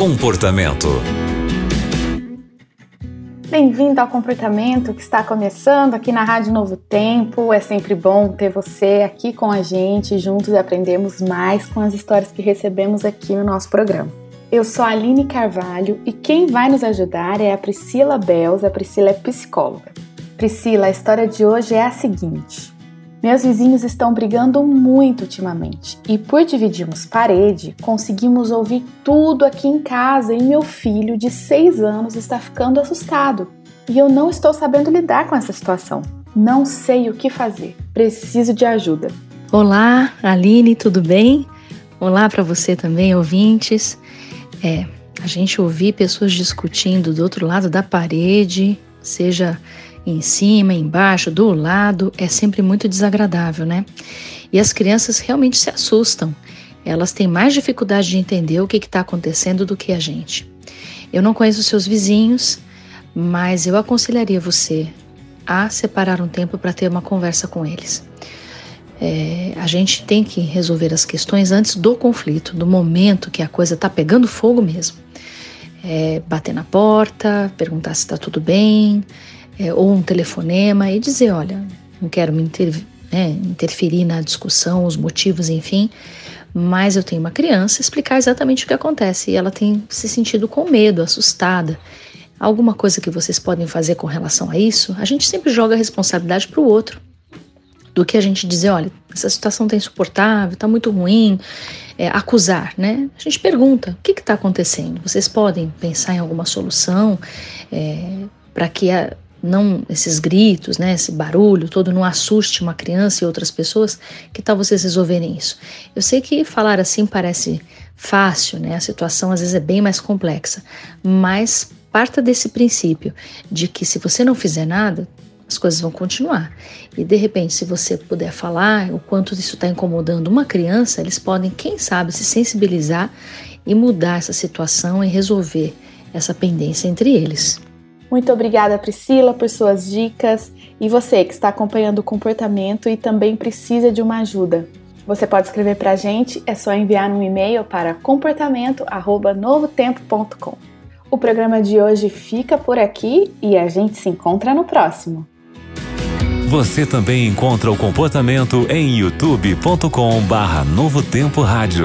Comportamento. Bem-vindo ao Comportamento que está começando aqui na Rádio Novo Tempo. É sempre bom ter você aqui com a gente, juntos aprendemos mais com as histórias que recebemos aqui no nosso programa. Eu sou a Aline Carvalho e quem vai nos ajudar é a Priscila Bells. A Priscila é psicóloga. Priscila, a história de hoje é a seguinte. Meus vizinhos estão brigando muito ultimamente e, por dividirmos parede, conseguimos ouvir tudo aqui em casa e meu filho de 6 anos está ficando assustado. E eu não estou sabendo lidar com essa situação. Não sei o que fazer. Preciso de ajuda. Olá, Aline, tudo bem? Olá para você também, ouvintes. É, a gente ouvir pessoas discutindo do outro lado da parede, seja em cima, embaixo, do lado, é sempre muito desagradável, né? E as crianças realmente se assustam. Elas têm mais dificuldade de entender o que está acontecendo do que a gente. Eu não conheço seus vizinhos, mas eu aconselharia você a separar um tempo para ter uma conversa com eles. É, a gente tem que resolver as questões antes do conflito, do momento que a coisa está pegando fogo mesmo. É, bater na porta, perguntar se está tudo bem, é, ou um telefonema e dizer: olha, não quero me inter, né, interferir na discussão, os motivos, enfim, mas eu tenho uma criança, explicar exatamente o que acontece e ela tem se sentido com medo, assustada. Alguma coisa que vocês podem fazer com relação a isso? A gente sempre joga a responsabilidade para o outro do que a gente dizer, olha, essa situação está insuportável, está muito ruim, é, acusar, né? A gente pergunta, o que está acontecendo? Vocês podem pensar em alguma solução é, para que a, não esses gritos, né, esse barulho todo não assuste uma criança e outras pessoas, que tal vocês resolverem isso? Eu sei que falar assim parece fácil, né? A situação às vezes é bem mais complexa, mas parta desse princípio de que se você não fizer nada, as coisas vão continuar. E de repente, se você puder falar o quanto isso está incomodando uma criança, eles podem, quem sabe, se sensibilizar e mudar essa situação e resolver essa pendência entre eles. Muito obrigada, Priscila, por suas dicas. E você que está acompanhando o comportamento e também precisa de uma ajuda. Você pode escrever para a gente, é só enviar um e-mail para comportamento@novotempo.com. O programa de hoje fica por aqui e a gente se encontra no próximo. Você também encontra o comportamento em youtube.com/novotempo rádio.